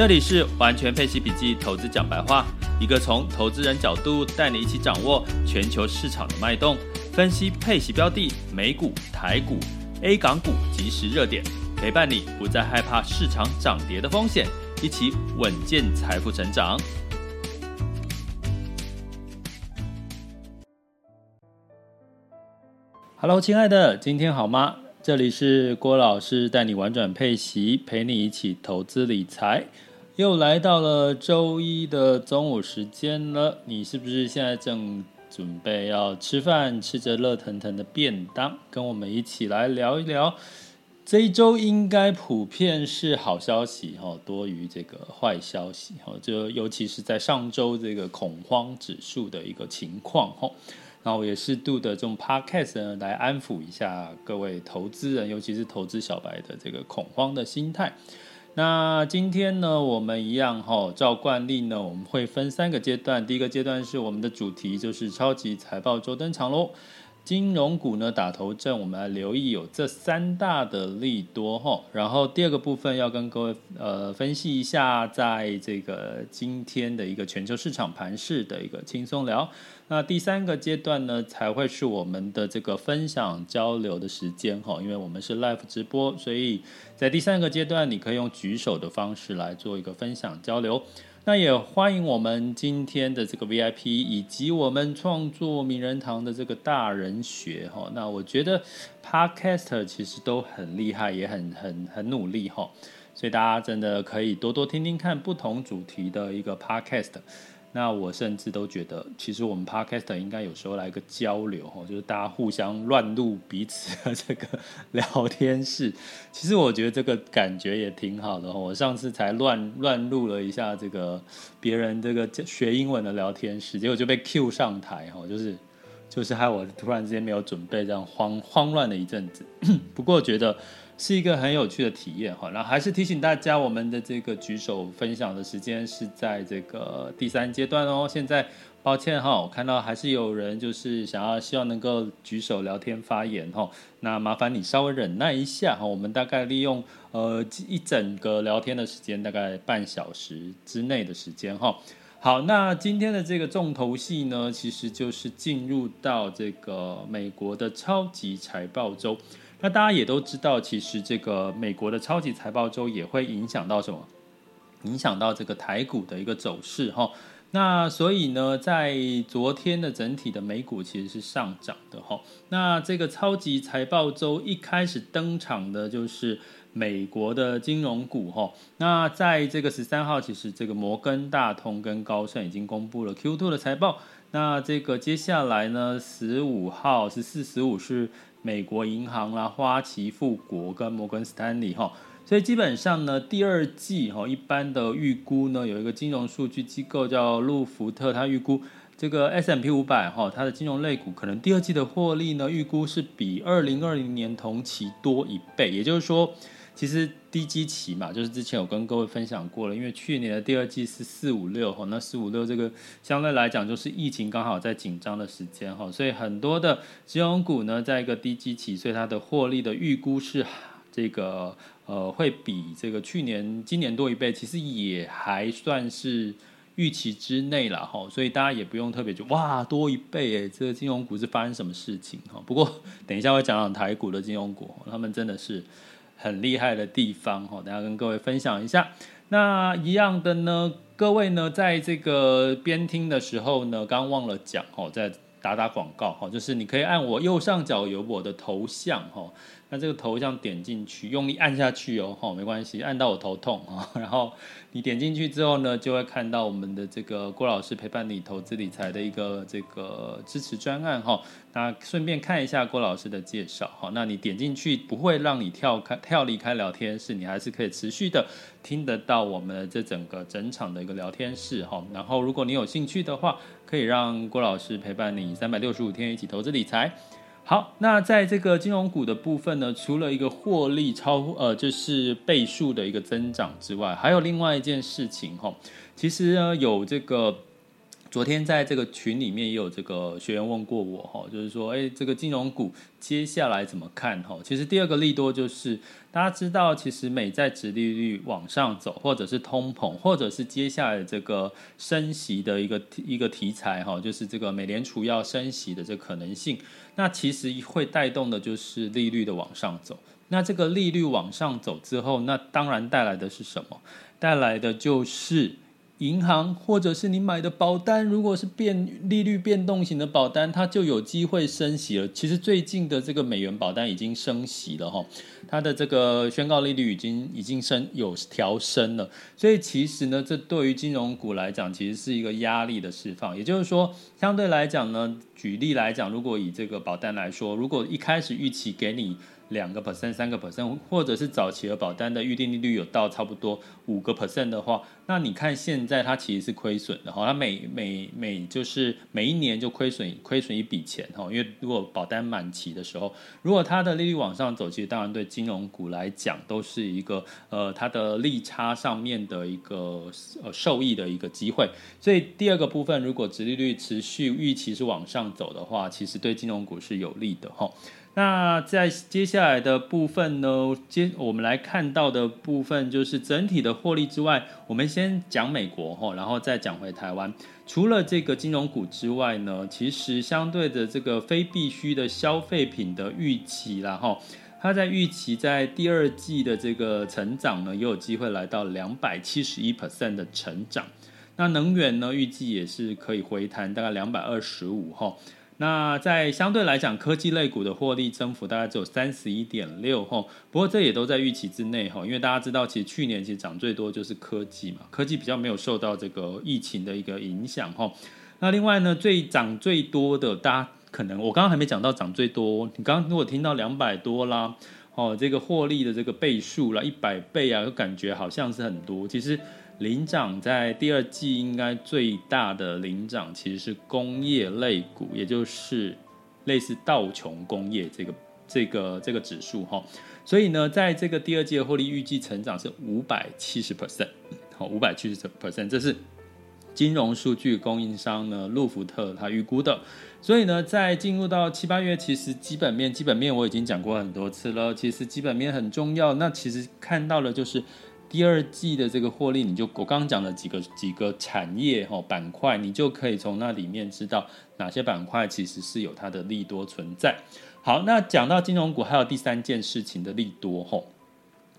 这里是完全配息笔记投资讲白话，一个从投资人角度带你一起掌握全球市场的脉动，分析配息标的、美股、台股、A 港股即时热点，陪伴你不再害怕市场涨跌的风险，一起稳健财富成长。Hello，亲爱的，今天好吗？这里是郭老师带你玩转配息，陪你一起投资理财。又来到了周一的中午时间了，你是不是现在正准备要吃饭，吃着热腾腾的便当？跟我们一起来聊一聊。这一周应该普遍是好消息哈，多于这个坏消息哈。就尤其是在上周这个恐慌指数的一个情况哈。然后我也适度的这种 podcast 呢，来安抚一下各位投资人，尤其是投资小白的这个恐慌的心态。那今天呢，我们一样哈，照惯例呢，我们会分三个阶段。第一个阶段是我们的主题，就是超级财报周登场喽。金融股呢打头阵，我们来留意有这三大的利多哈。然后第二个部分要跟各位呃分析一下，在这个今天的一个全球市场盘势的一个轻松聊。那第三个阶段呢，才会是我们的这个分享交流的时间哈。因为我们是 live 直播，所以在第三个阶段，你可以用举手的方式来做一个分享交流。那也欢迎我们今天的这个 VIP 以及我们创作名人堂的这个大人学哈。那我觉得 Podcaster 其实都很厉害，也很很很努力哈。所以大家真的可以多多听听看不同主题的一个 Podcast。那我甚至都觉得，其实我们 Podcast 应该有时候来个交流哈，就是大家互相乱录彼此的这个聊天室。其实我觉得这个感觉也挺好的。我上次才乱乱录了一下这个别人这个学英文的聊天室，结果就被 Q 上台哈，就是就是害我突然之间没有准备，这样慌慌乱了一阵子。不过觉得。是一个很有趣的体验哈，那还是提醒大家，我们的这个举手分享的时间是在这个第三阶段哦。现在抱歉哈，我看到还是有人就是想要希望能够举手聊天发言哈，那麻烦你稍微忍耐一下哈，我们大概利用呃一整个聊天的时间，大概半小时之内的时间哈。好，那今天的这个重头戏呢，其实就是进入到这个美国的超级财报周。那大家也都知道，其实这个美国的超级财报周也会影响到什么？影响到这个台股的一个走势哈。那所以呢，在昨天的整体的美股其实是上涨的哈。那这个超级财报周一开始登场的就是美国的金融股哈。那在这个十三号，其实这个摩根大通跟高盛已经公布了 Q2 的财报。那这个接下来呢，十五号、十四、十五是。美国银行啦、花旗、富国跟摩根斯坦利哈，所以基本上呢，第二季哈，一般的预估呢，有一个金融数据机构叫路福特，他预估这个 S M P 五百哈，它的金融类股可能第二季的获利呢，预估是比二零二零年同期多一倍，也就是说。其实低基期嘛，就是之前有跟各位分享过了，因为去年的第二季是四五六哈，那四五六这个相对来讲就是疫情刚好在紧张的时间哈，所以很多的金融股呢，在一个低基期，所以它的获利的预估是这个呃会比这个去年今年多一倍，其实也还算是预期之内了哈，所以大家也不用特别就哇多一倍诶，这个金融股是发生什么事情哈？不过等一下会讲讲台股的金融股，他们真的是。很厉害的地方哈，等下跟各位分享一下。那一样的呢，各位呢，在这个边听的时候呢，刚忘了讲哦，再打打广告哈，就是你可以按我右上角有我的头像哈。那这个头像点进去，用力按下去哦，吼，没关系，按到我头痛啊。然后你点进去之后呢，就会看到我们的这个郭老师陪伴你投资理财的一个这个支持专案哈。那顺便看一下郭老师的介绍哈。那你点进去不会让你跳开跳离开聊天室，你还是可以持续的听得到我们的这整个整场的一个聊天室哈。然后如果你有兴趣的话，可以让郭老师陪伴你三百六十五天一起投资理财。好，那在这个金融股的部分呢，除了一个获利超呃就是倍数的一个增长之外，还有另外一件事情哈，其实呢有这个。昨天在这个群里面也有这个学员问过我哈，就是说，哎，这个金融股接下来怎么看哈？其实第二个利多就是大家知道，其实美债值利率往上走，或者是通膨，或者是接下来这个升息的一个一个题材哈，就是这个美联储要升息的这可能性，那其实会带动的就是利率的往上走。那这个利率往上走之后，那当然带来的是什么？带来的就是。银行或者是你买的保单，如果是变利率变动型的保单，它就有机会升息了。其实最近的这个美元保单已经升息了哈，它的这个宣告利率已经已经升有调升了。所以其实呢，这对于金融股来讲，其实是一个压力的释放。也就是说，相对来讲呢，举例来讲，如果以这个保单来说，如果一开始预期给你。两个 percent、三个 percent，或者是早期的保单的预定利率有到差不多五个 percent 的话，那你看现在它其实是亏损的哈，它每每每就是每一年就亏损亏损一笔钱哈，因为如果保单满期的时候，如果它的利率往上走，其实当然对金融股来讲都是一个呃它的利差上面的一个呃受益的一个机会。所以第二个部分，如果殖利率持续预期是往上走的话，其实对金融股是有利的哈。那在接下来的部分呢，接我们来看到的部分就是整体的获利之外，我们先讲美国哈，然后再讲回台湾。除了这个金融股之外呢，其实相对的这个非必需的消费品的预期啦哈，它在预期在第二季的这个成长呢，也有机会来到两百七十一 percent 的成长。那能源呢，预计也是可以回弹大概两百二十五哈。那在相对来讲，科技类股的获利增幅大概只有三十一点六吼，不过这也都在预期之内哈，因为大家知道，其实去年其实涨最多就是科技嘛，科技比较没有受到这个疫情的一个影响哈。那另外呢，最涨最多的，大家可能我刚刚还没讲到涨最多，你刚刚如果听到两百多啦，哦，这个获利的这个倍数啦，一百倍啊，就感觉好像是很多，其实。领涨在第二季应该最大的领涨其实是工业类股，也就是类似道琼工业这个这个这个指数哈。所以呢，在这个第二季的获利预计成长是五百七十 percent，好，五百七十 percent，这是金融数据供应商呢路福特他预估的。所以呢，在进入到七八月，其实基本面基本面我已经讲过很多次了，其实基本面很重要。那其实看到了就是。第二季的这个获利，你就我刚刚讲的几个几个产业哈板块，你就可以从那里面知道哪些板块其实是有它的利多存在。好，那讲到金融股，还有第三件事情的利多哈。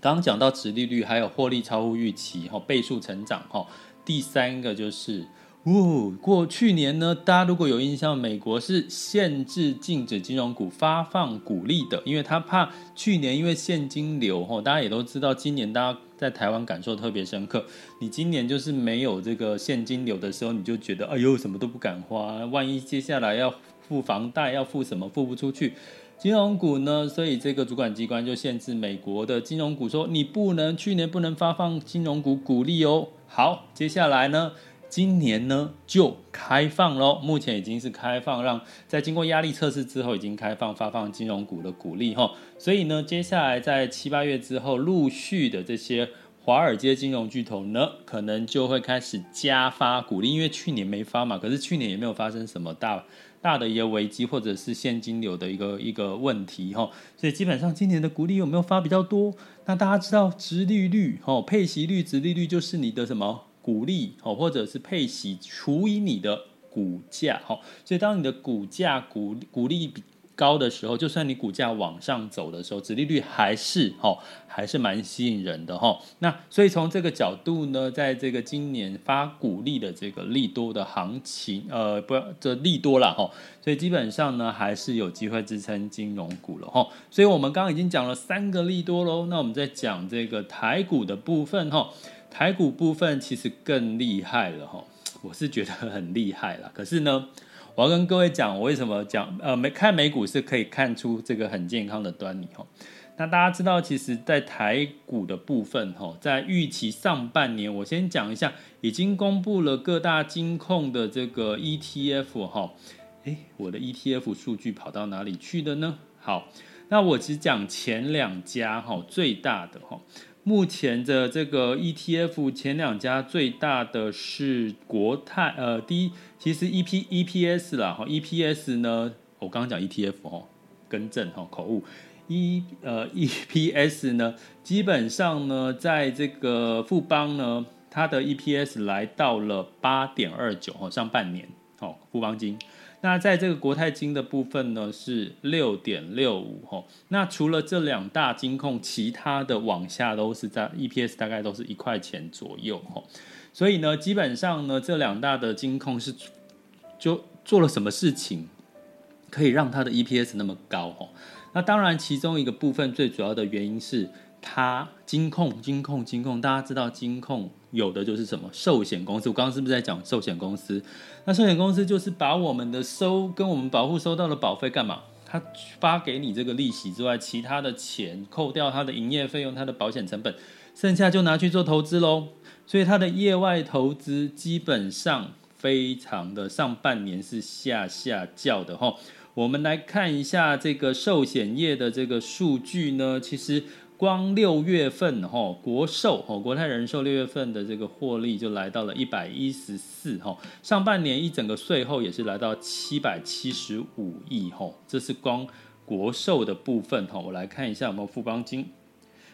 刚刚讲到持利率，还有获利超乎预期哈，倍数成长哈。第三个就是。哦，过去年呢，大家如果有印象，美国是限制禁止金融股发放股利的，因为他怕去年因为现金流，吼，大家也都知道，今年大家在台湾感受特别深刻。你今年就是没有这个现金流的时候，你就觉得哎呦，什么都不敢花，万一接下来要付房贷，要付什么付不出去，金融股呢，所以这个主管机关就限制美国的金融股，说你不能去年不能发放金融股股利哦。好，接下来呢？今年呢就开放喽，目前已经是开放，让在经过压力测试之后，已经开放发放金融股的股利哈。所以呢，接下来在七八月之后，陆续的这些华尔街金融巨头呢，可能就会开始加发股利，因为去年没发嘛，可是去年也没有发生什么大大的一个危机或者是现金流的一个一个问题哈。所以基本上今年的股利有没有发比较多？那大家知道，殖利率哈，配息率、殖利率就是你的什么？股利哦，或者是配息除以你的股价，所以当你的股价股股利比高的时候，就算你股价往上走的时候，殖利率还是哈、还是蛮吸引人的哈、那所以从这个角度呢，在这个今年发股利的这个利多的行情，呃，不，这利多了哈、所以基本上呢，还是有机会支撑金融股了哈、所以我们刚刚已经讲了三个利多喽，那我们再讲这个台股的部分哈、台股部分其实更厉害了哈、我是觉得很厉害了，可是呢。我要跟各位讲，我为什么讲呃，没看美股是可以看出这个很健康的端倪哈。那大家知道，其实，在台股的部分哈，在预期上半年，我先讲一下，已经公布了各大金控的这个 ETF 哈。诶，我的 ETF 数据跑到哪里去的呢？好，那我只讲前两家哈，最大的哈。目前的这个 ETF 前两家最大的是国泰，呃，第一其实 EP EPS 啦，哈，EPS 呢，我刚刚讲 ETF 哦，更正哈，口误，E 呃 EPS 呢，基本上呢，在这个富邦呢，它的 EPS 来到了八点二九哈，上半年哦，富邦金。那在这个国泰金的部分呢，是六点六五吼，那除了这两大金控，其他的往下都是在 EPS 大概都是一块钱左右吼，所以呢，基本上呢，这两大的金控是就做了什么事情，可以让它的 EPS 那么高吼？那当然，其中一个部分最主要的原因是它金控、金控、金控，大家知道金控。有的就是什么寿险公司，我刚刚是不是在讲寿险公司？那寿险公司就是把我们的收跟我们保户收到的保费干嘛？他发给你这个利息之外，其他的钱扣掉他的营业费用、他的保险成本，剩下就拿去做投资喽。所以他的业外投资基本上非常的上半年是下下叫的哈。我们来看一下这个寿险业的这个数据呢，其实。光六月份哈，国寿哈，国泰人寿六月份的这个获利就来到了一百一十四哈，上半年一整个税后也是来到七百七十五亿哈，这是光国寿的部分哈。我来看一下有没有富邦金，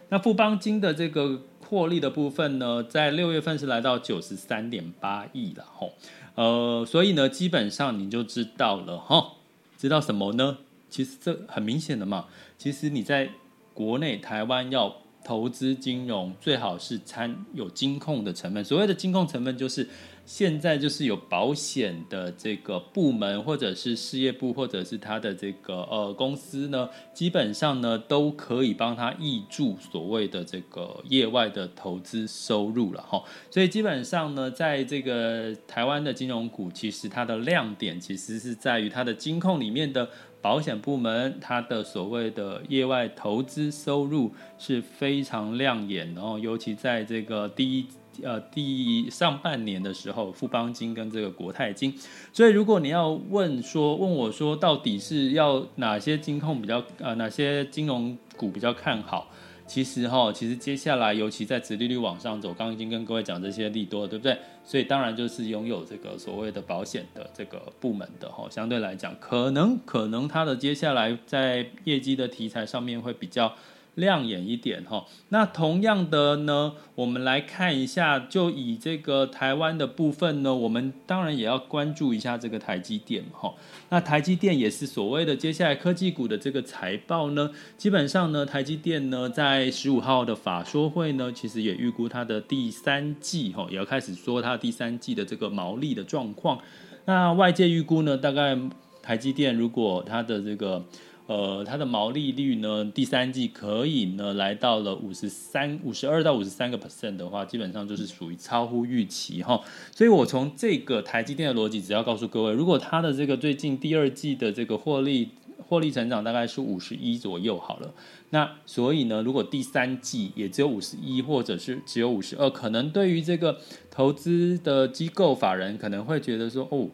那富邦金的这个获利的部分呢，在六月份是来到九十三点八亿了哈，呃，所以呢，基本上你就知道了哈，知道什么呢？其实这很明显的嘛，其实你在。国内台湾要投资金融，最好是参有金控的成分。所谓的金控成分，就是现在就是有保险的这个部门，或者是事业部，或者是他的这个呃公司呢，基本上呢都可以帮他挹注所谓的这个业外的投资收入了哈。所以基本上呢，在这个台湾的金融股，其实它的亮点其实是在于它的金控里面的。保险部门它的所谓的业外投资收入是非常亮眼，然后尤其在这个第一呃第一上半年的时候，富邦金跟这个国泰金，所以如果你要问说问我说到底是要哪些金控比较呃哪些金融股比较看好？其实哈，其实接下来，尤其在殖利率往上走，刚刚已经跟各位讲这些利多，对不对？所以当然就是拥有这个所谓的保险的这个部门的哈，相对来讲，可能可能它的接下来在业绩的题材上面会比较。亮眼一点哈，那同样的呢，我们来看一下，就以这个台湾的部分呢，我们当然也要关注一下这个台积电哈。那台积电也是所谓的接下来科技股的这个财报呢，基本上呢，台积电呢在十五号的法说会呢，其实也预估它的第三季哈，也要开始说它第三季的这个毛利的状况。那外界预估呢，大概台积电如果它的这个呃，它的毛利率呢，第三季可以呢来到了五十三、五十二到五十三个 percent 的话，基本上就是属于超乎预期哈。所以我从这个台积电的逻辑，只要告诉各位，如果它的这个最近第二季的这个获利获利成长大概是五十一左右好了，那所以呢，如果第三季也只有五十一，或者是只有五十二，可能对于这个投资的机构法人可能会觉得说，哦。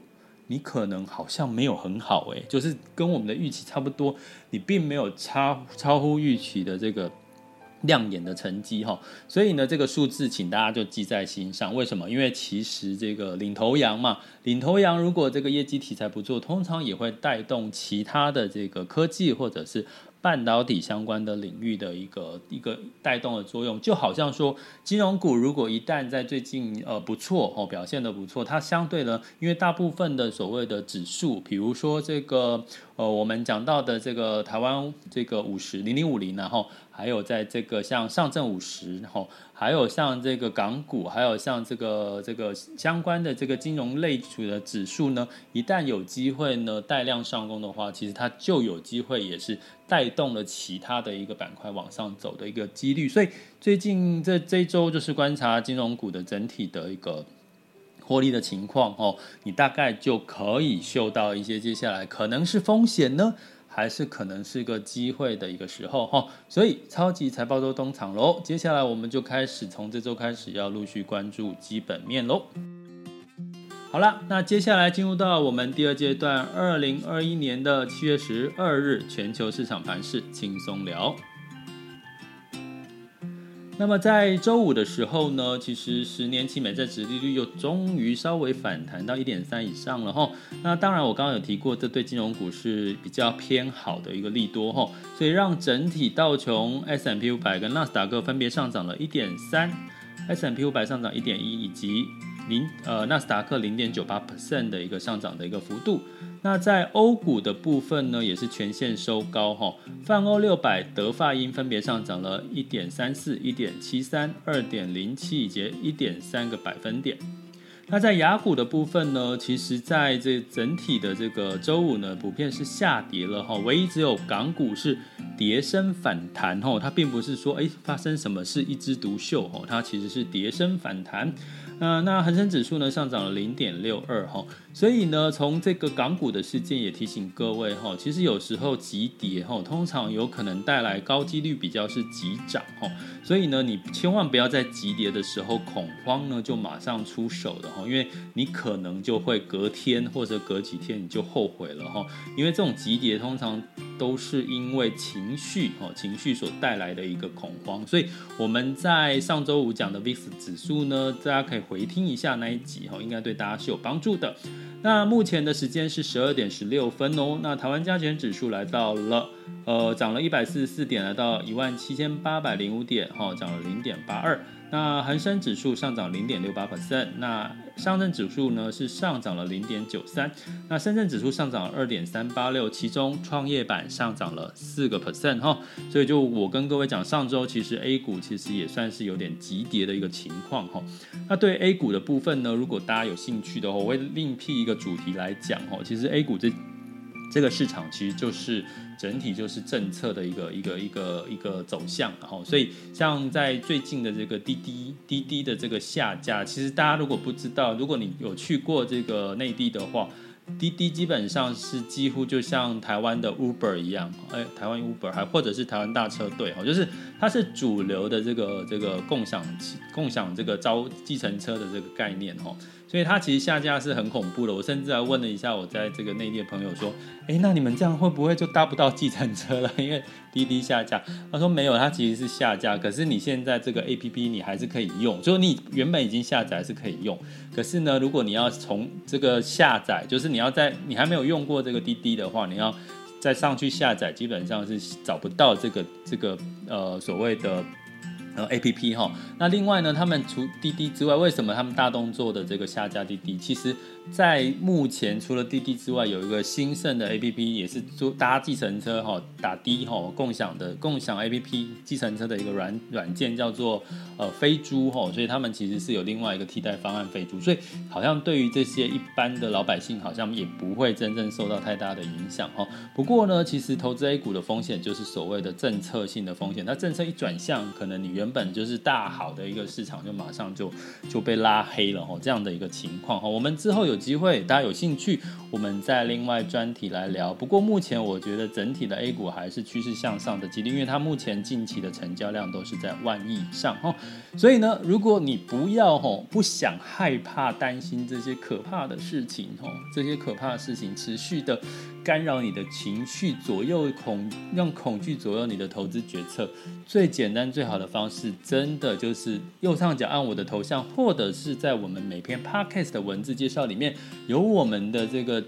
你可能好像没有很好诶，就是跟我们的预期差不多，你并没有超超乎预期的这个亮眼的成绩哈，所以呢，这个数字请大家就记在心上。为什么？因为其实这个领头羊嘛，领头羊如果这个业绩题材不做，通常也会带动其他的这个科技或者是半导体相关的领域的一个一个带动的作用，就好像说金融股如果一旦在最近呃不错哦表现的不错，它相对呢，因为大部分的所谓的指数，比如说这个呃我们讲到的这个台湾这个五十零零五零，然后还有在这个像上证五十，然后还有像这个港股，还有像这个这个相关的这个金融类组的指数呢，一旦有机会呢带量上攻的话，其实它就有机会也是。带动了其他的一个板块往上走的一个几率，所以最近这这一周就是观察金融股的整体的一个获利的情况哦，你大概就可以嗅到一些接下来可能是风险呢，还是可能是个机会的一个时候哈。所以超级财报周登场喽，接下来我们就开始从这周开始要陆续关注基本面喽。好了，那接下来进入到我们第二阶段，二零二一年的七月十二日全球市场盘势轻松聊。那么在周五的时候呢，其实十年期美债值利率又终于稍微反弹到一点三以上了哈。那当然，我刚刚有提过，这对金融股是比较偏好的一个利多哈，所以让整体道琼、s m p 五百跟纳斯达克分别上涨了一点三，s m p 五百上涨一点一，以及零呃，纳斯达克零点九八 percent 的一个上涨的一个幅度。那在欧股的部分呢，也是全线收高哈。泛欧六百德法英分别上涨了一点三四、一点七三、二点零七以及一点三个百分点。那在雅股的部分呢，其实在这整体的这个周五呢，普遍是下跌了哈。唯一只有港股是跌升反弹哈，它并不是说诶发生什么事一枝独秀哈，它其实是跌升反弹。那那恒生指数呢，上涨了零点六二哈，所以呢，从这个港股的事件也提醒各位哈，其实有时候急跌哈，通常有可能带来高几率比较是急涨哈，所以呢，你千万不要在急跌的时候恐慌呢，就马上出手的哈，因为你可能就会隔天或者隔几天你就后悔了哈，因为这种急跌通常都是因为情绪哈，情绪所带来的一个恐慌，所以我们在上周五讲的 VIX 指数呢，大家可以。回听一下那一集哈，应该对大家是有帮助的。那目前的时间是十二点十六分哦。那台湾加权指数来到了，呃，涨了一百四十四点，来到一万七千八百零五点，哈，涨了零点八二。那恒生指数上涨零点六八 percent，那上证指数呢是上涨了零点九三，那深圳指数上涨了二点三八六，其中创业板上涨了四个 percent 哈，所以就我跟各位讲，上周其实 A 股其实也算是有点急跌的一个情况哈。那对 A 股的部分呢，如果大家有兴趣的话，我会另辟一个主题来讲哈。其实 A 股这这个市场其实就是。整体就是政策的一个一个一个一个走向，然后所以像在最近的这个滴滴滴滴的这个下架，其实大家如果不知道，如果你有去过这个内地的话，滴滴基本上是几乎就像台湾的 Uber 一样，哎，台湾 Uber 还或者是台湾大车队哈，就是它是主流的这个这个共享共享这个招计程车的这个概念哦。所以它其实下架是很恐怖的，我甚至还问了一下我在这个内地的朋友说，诶，那你们这样会不会就搭不到计程车了？因为滴滴下架。他说没有，它其实是下架，可是你现在这个 APP 你还是可以用，就是你原本已经下载是可以用，可是呢，如果你要从这个下载，就是你要在你还没有用过这个滴滴的话，你要再上去下载，基本上是找不到这个这个呃所谓的。呃，A P P 哈，那另外呢，他们除滴滴之外，为什么他们大动作的这个下架滴滴？其实。在目前，除了滴滴之外，有一个兴盛的 APP，也是坐搭计程车哈，打的哈，共享的共享 APP 计程车的一个软软件，叫做呃飞猪哈，所以他们其实是有另外一个替代方案飞猪，所以好像对于这些一般的老百姓，好像也不会真正受到太大的影响哈。不过呢，其实投资 A 股的风险就是所谓的政策性的风险，那政策一转向，可能你原原本就是大好的一个市场，就马上就就被拉黑了哈，这样的一个情况哈。我们之后有。机会，大家有兴趣，我们再另外专题来聊。不过目前我觉得整体的 A 股还是趋势向上的几率，因为它目前近期的成交量都是在万亿以上哈。所以呢，如果你不要吼，不想害怕担心这些可怕的事情吼，这些可怕的事情持续的干扰你的情绪，左右恐让恐惧左右你的投资决策，最简单最好的方式，真的就是右上角按我的头像，或者是在我们每篇 Podcast 的文字介绍里面。有我们的这个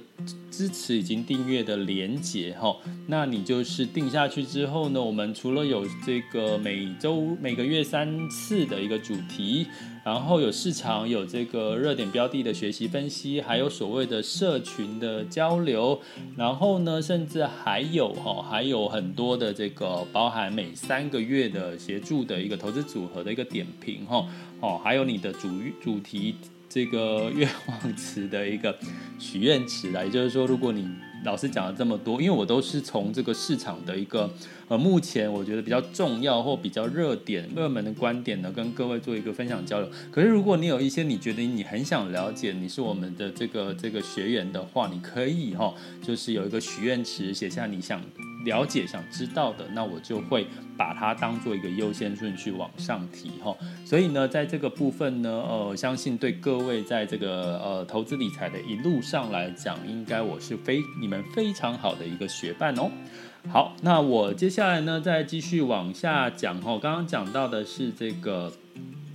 支持已经订阅的连结哈，那你就是订下去之后呢，我们除了有这个每周每个月三次的一个主题，然后有市场有这个热点标的的学习分析，还有所谓的社群的交流，然后呢，甚至还有哈，还有很多的这个包含每三个月的协助的一个投资组合的一个点评哈，哦，还有你的主主题。这个愿望池的一个许愿池来，也就是说，如果你老师讲了这么多，因为我都是从这个市场的一个呃，目前我觉得比较重要或比较热点、热门的观点呢，跟各位做一个分享交流。可是，如果你有一些你觉得你很想了解，你是我们的这个这个学员的话，你可以哈，就是有一个许愿池，写下你想了解、想知道的，那我就会把它当做一个优先顺序往上提哈。所以呢，在这个部分呢，呃，相信对各位在这个呃投资理财的一路上来讲，应该我是非你们非常好的一个学伴哦。好，那我接下来呢，再继续往下讲哈。刚刚讲到的是这个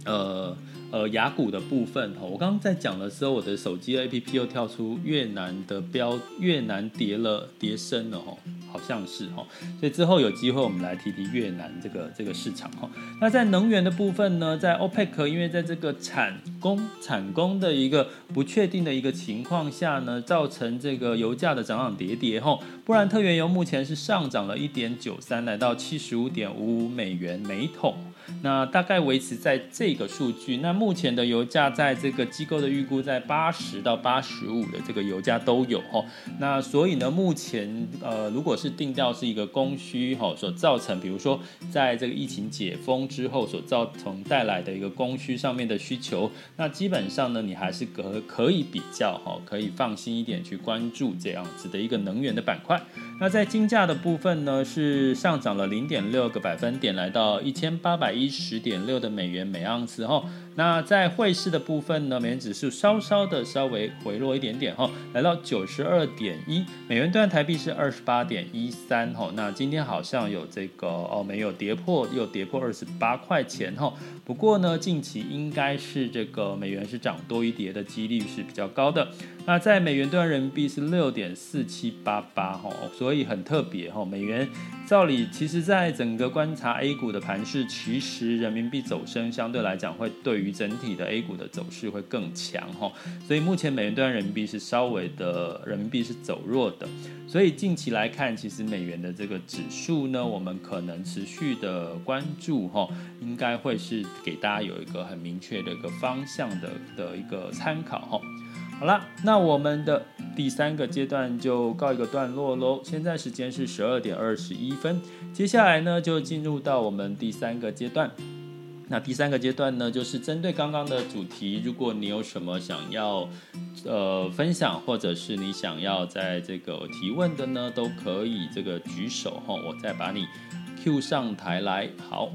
呃呃雅股的部分哈。我刚刚在讲的时候，我的手机 APP 又跳出越南的标，越南跌了跌深了哈。好像是哈，所以之后有机会我们来提提越南这个这个市场哈。那在能源的部分呢，在 OPEC 因为在这个产供产供的一个不确定的一个情况下呢，造成这个油价的涨涨跌跌哈。布兰特原油目前是上涨了一点九三，来到七十五点五五美元每桶。那大概维持在这个数据。那目前的油价在这个机构的预估在八十到八十五的这个油价都有哈。那所以呢，目前呃，如果是定调是一个供需哈所造成，比如说在这个疫情解封之后所造成带来的一个供需上面的需求，那基本上呢，你还是可可以比较哈，可以放心一点去关注这样子的一个能源的板块。那在金价的部分呢，是上涨了零点六个百分点，来到一千八百一十点六的美元每盎司后。那在汇市的部分呢，美元指数稍稍的稍微回落一点点哈，来到九十二点一美元兑台币是二十八点一三哈。那今天好像有这个哦，没有跌破，又跌破二十八块钱哈。不过呢，近期应该是这个美元是涨多于跌的几率是比较高的。那在美元兑人民币是六点四七八八哈，所以很特别哈。美元照理其实在整个观察 A 股的盘势，其实人民币走升相对来讲会对于整体的 A 股的走势会更强哈。所以目前美元兑人民币是稍微的人民币是走弱的，所以近期来看，其实美元的这个指数呢，我们可能持续的关注哈，应该会是给大家有一个很明确的一个方向的的一个参考哈。好了，那我们的第三个阶段就告一个段落喽。现在时间是十二点二十一分，接下来呢就进入到我们第三个阶段。那第三个阶段呢，就是针对刚刚的主题，如果你有什么想要呃分享，或者是你想要在这个提问的呢，都可以这个举手哈，我再把你 Q 上台来。好。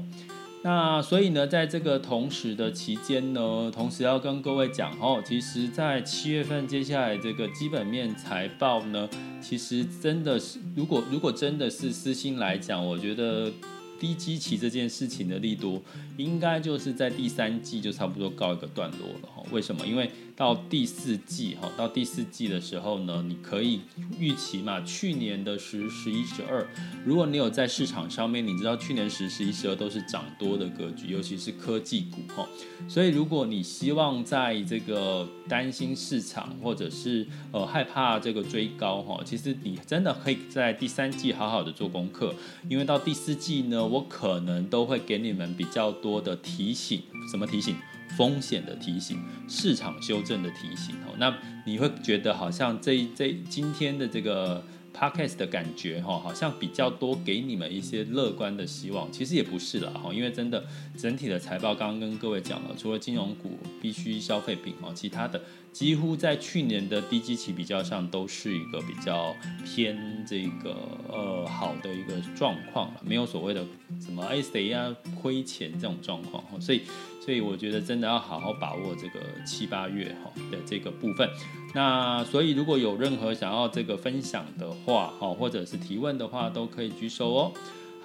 那所以呢，在这个同时的期间呢，同时要跟各位讲哦，其实，在七月份接下来这个基本面财报呢，其实真的是，如果如果真的是私心来讲，我觉得。低基期这件事情的力度，应该就是在第三季就差不多告一个段落了哈。为什么？因为到第四季哈，到第四季的时候呢，你可以预期嘛，去年的十、十一、十二，如果你有在市场上面，你知道去年十、十一、十二都是涨多的格局，尤其是科技股哈。所以如果你希望在这个担心市场或者是呃害怕这个追高哈，其实你真的可以在第三季好好的做功课，因为到第四季呢。我可能都会给你们比较多多的提醒，什么提醒？风险的提醒，市场修正的提醒。哦，那你会觉得好像这这今天的这个。Podcast 的感觉哈，好像比较多给你们一些乐观的希望，其实也不是了哈，因为真的整体的财报刚刚跟各位讲了，除了金融股、必须消费品哦，其他的几乎在去年的低基期比较上都是一个比较偏这个呃好的一个状况，没有所谓的什么哎谁呀亏钱这种状况哈，所以。所以我觉得真的要好好把握这个七八月哈的这个部分。那所以如果有任何想要这个分享的话哈，或者是提问的话，都可以举手哦。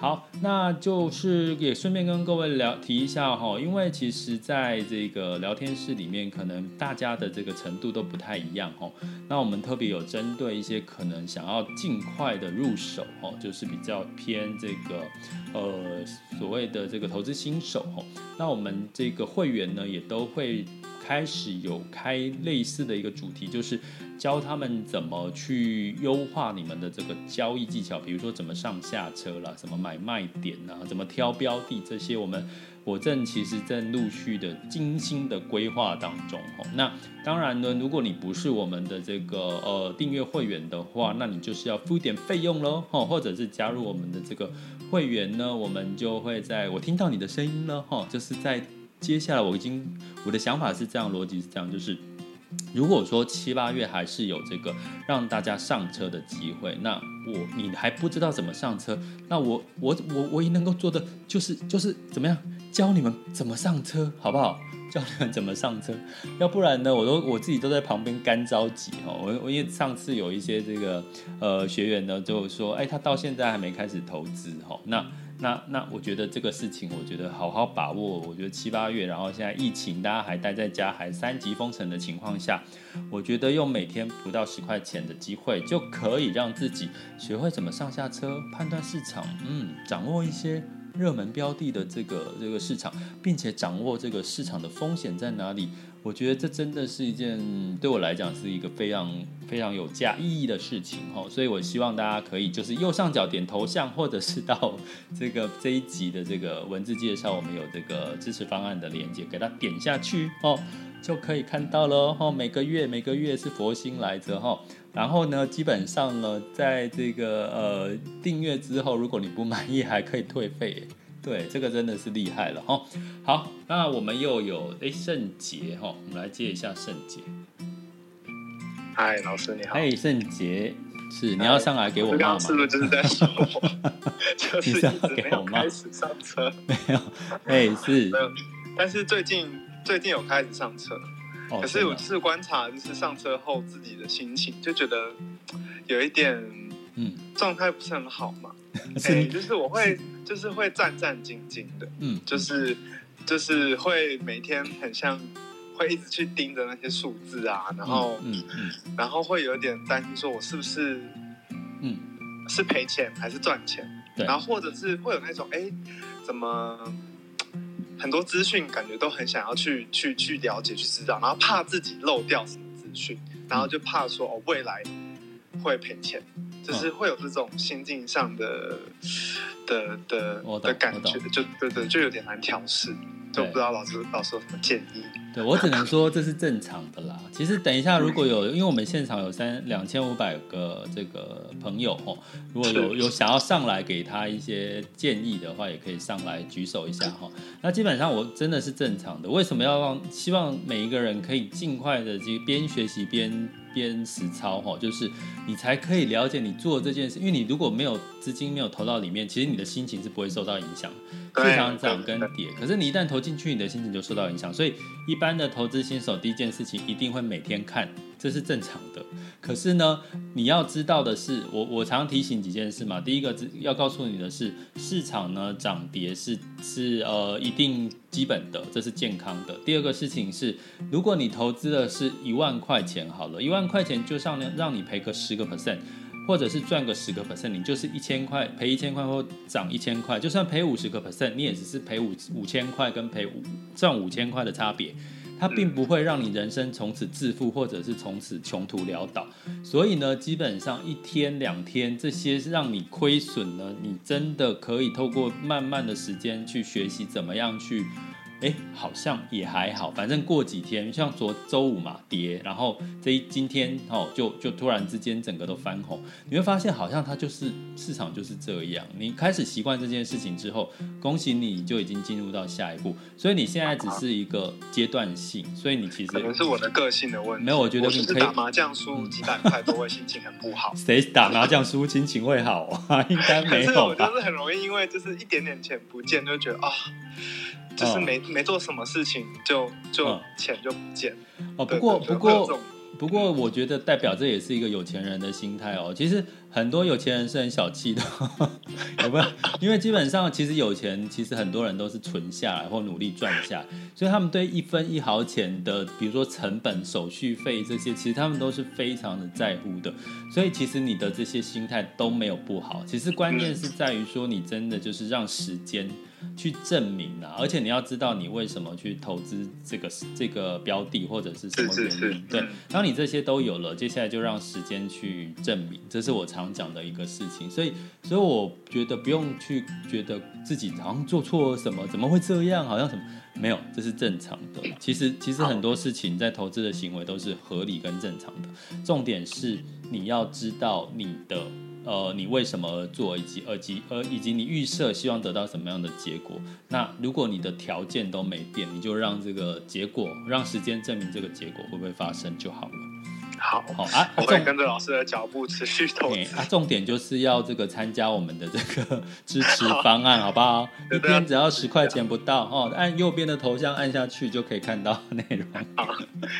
好，那就是也顺便跟各位聊提一下哈，因为其实在这个聊天室里面，可能大家的这个程度都不太一样哈。那我们特别有针对一些可能想要尽快的入手哈，就是比较偏这个呃所谓的这个投资新手哈。那我们这个会员呢，也都会。开始有开类似的一个主题，就是教他们怎么去优化你们的这个交易技巧，比如说怎么上下车啦，怎么买卖点啊，怎么挑标的这些，我们我正其实正陆续的精心的规划当中。那当然呢，如果你不是我们的这个呃订阅会员的话，那你就是要付一点费用喽，或者是加入我们的这个会员呢，我们就会在我听到你的声音了哈，就是在。接下来我已经我的想法是这样，逻辑是这样，就是如果说七八月还是有这个让大家上车的机会，那我你还不知道怎么上车，那我我我唯一能够做的 就是就是怎么样教你们怎么上车，好不好？教你们怎么上车，要不然呢，我都我自己都在旁边干着急哦。我我因为上次有一些这个呃学员呢就说，哎，他到现在还没开始投资哈，那。那那我觉得这个事情，我觉得好好把握。我觉得七八月，然后现在疫情，大家还待在家，还三级封城的情况下，我觉得用每天不到十块钱的机会，就可以让自己学会怎么上下车、判断市场，嗯，掌握一些热门标的的这个这个市场，并且掌握这个市场的风险在哪里。我觉得这真的是一件对我来讲是一个非常非常有价意义的事情哈，所以我希望大家可以就是右上角点头像，或者是到 这个这一集的这个文字介绍，我们有这个支持方案的链接，给它点下去哦，就可以看到了哈。每个月每个月是佛心来着哈，然后呢，基本上呢，在这个呃订阅之后，如果你不满意，还可以退费。对，这个真的是厉害了哈。好，那我们又有哎圣杰哈，我们来接一下圣杰。嗨，老师你好。哎，圣杰，是你要上来给我骂吗？是不是就是在说 我？就是一直没有开始上车。没有，哎是。没有，但是最近最近有开始上车。哦。可是我就是观察，就是上车后自己的心情，就觉得有一点嗯。状态不是很好嘛。哎、欸，就是我会，就是会战战兢兢的，嗯，就是，就是会每天很像，会一直去盯着那些数字啊，然后，嗯嗯，然后会有点担心，说我是不是，嗯，是赔钱还是赚钱？对，然后或者是会有那种，哎、欸，怎么很多资讯感觉都很想要去去去了解去知道，然后怕自己漏掉什么资讯，然后就怕说哦未来会赔钱。就是会有这种心境上的的的的感觉，就对对，就有点难调适，就不知道老师老师有什么建议。对，我只能说这是正常的啦。其实等一下如果有，因为我们现场有三两千五百个这个朋友哦，如果有有想要上来给他一些建议的话，也可以上来举手一下哈。那基本上我真的是正常的。为什么要让希望每一个人可以尽快的去边学习边。边实操哈，就是你才可以了解你做这件事，因为你如果没有资金没有投到里面，其实你的心情是不会受到影响。市场涨跟跌，可是你一旦投进去，你的心情就受到影响。所以一般的投资新手第一件事情一定会每天看，这是正常的。可是呢，你要知道的是，我我常提醒几件事嘛。第一个要告诉你的是，市场呢涨跌是是呃一定基本的，这是健康的。第二个事情是，如果你投资的是一万块钱好了，一万块钱就上让你赔个十个 percent，或者是赚个十个 percent，你就是一千块赔一千块或涨一千块，就算赔五十个 percent，你也只是赔五五千块跟赔五赚五千块的差别。它并不会让你人生从此致富，或者是从此穷途潦倒。所以呢，基本上一天两天这些让你亏损呢，你真的可以透过慢慢的时间去学习怎么样去。哎，好像也还好，反正过几天，像昨周五嘛跌，然后这一今天哦，就就突然之间整个都翻红，你会发现好像它就是市场就是这样。你开始习惯这件事情之后，恭喜你就已经进入到下一步。所以你现在只是一个阶段性，所以你其实可能是我的个性的问题。没有，我觉得你可以打麻将输几百块都会心情很不好。谁打麻将输心情会好啊？应该没有吧？可是我就是很容易因为就是一点点钱不见就觉得啊。哦就是没、哦、没做什么事情就就钱就不见哦。不过不过不过我觉得代表这也是一个有钱人的心态哦。其实很多有钱人是很小气的，有没有？因为基本上其实有钱，其实很多人都是存下来或努力赚下，所以他们对一分一毫钱的，比如说成本、手续费这些，其实他们都是非常的在乎的。所以其实你的这些心态都没有不好，其实关键是在于说你真的就是让时间。去证明啊，而且你要知道你为什么去投资这个这个标的或者是什么原因。是是是对，当你这些都有了，接下来就让时间去证明，这是我常讲的一个事情。所以，所以我觉得不用去觉得自己好像做错了什么，怎么会这样？好像什么没有，这是正常的。其实，其实很多事情在投资的行为都是合理跟正常的。重点是你要知道你的。呃，你为什么而做，以及，以及，呃，以及你预设希望得到什么样的结果？那如果你的条件都没变，你就让这个结果，让时间证明这个结果会不会发生就好了。好，好啊，我会跟着老师的脚步持续投资。啊，重点就是要这个参加我们的这个支持方案，好，好不好？一天只要十块钱不到哦，按右边的头像按下去就可以看到内容。好，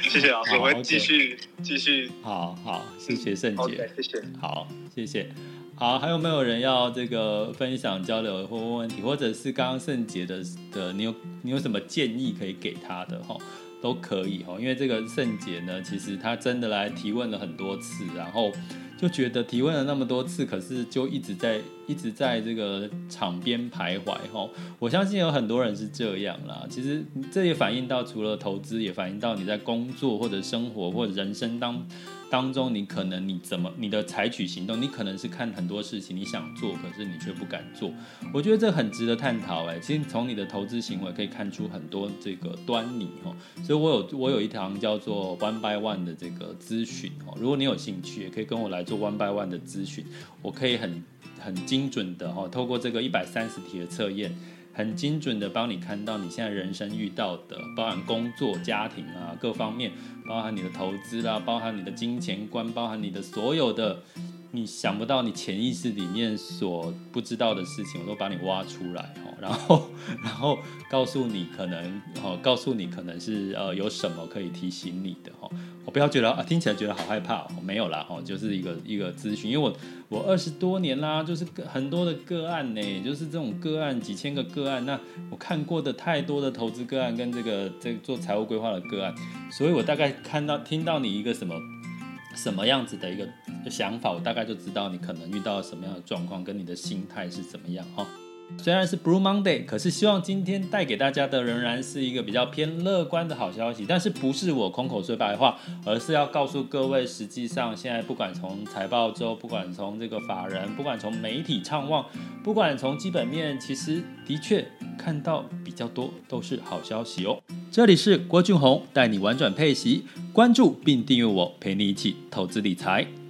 谢谢老师，我会继续继续。好好，谢谢圣杰，谢谢。好，谢谢。好，还有没有人要这个分享交流或问问题，或者是刚刚圣杰的的，你有你有什么建议可以给他的哈？都可以哈，因为这个圣杰呢，其实他真的来提问了很多次，然后就觉得提问了那么多次，可是就一直在一直在这个场边徘徊哈。我相信有很多人是这样啦，其实这也反映到除了投资，也反映到你在工作或者生活或者人生当。当中，你可能你怎么你的采取行动，你可能是看很多事情你想做，可是你却不敢做。我觉得这很值得探讨。哎，其实从你的投资行为可以看出很多这个端倪哦。所以我有我有一堂叫做 One by One 的这个咨询哦，如果你有兴趣，也可以跟我来做 One by One 的咨询。我可以很很精准的哦，透过这个一百三十题的测验。很精准的帮你看到你现在人生遇到的，包含工作、家庭啊各方面，包含你的投资啦，包含你的金钱观，包含你的所有的你想不到、你潜意识里面所不知道的事情，我都把你挖出来哦，然后然后告诉你可能哦，告诉你可能是呃有什么可以提醒你的哦。我不要觉得啊，听起来觉得好害怕哦，没有啦哦，就是一个一个咨询，因为我我二十多年啦，就是很多的个案呢，就是这种个案几千个个案，那我看过的太多的投资个案跟这个这做财务规划的个案，所以我大概看到听到你一个什么什么样子的一个想法，我大概就知道你可能遇到什么样的状况，跟你的心态是怎么样哈。虽然是 Blue Monday，可是希望今天带给大家的仍然是一个比较偏乐观的好消息。但是不是我空口说白话，而是要告诉各位，实际上现在不管从财报周，不管从这个法人，不管从媒体畅望，不管从基本面，其实的确看到比较多都是好消息哦。这里是郭俊宏带你玩转配息，关注并订阅我，陪你一起投资理财。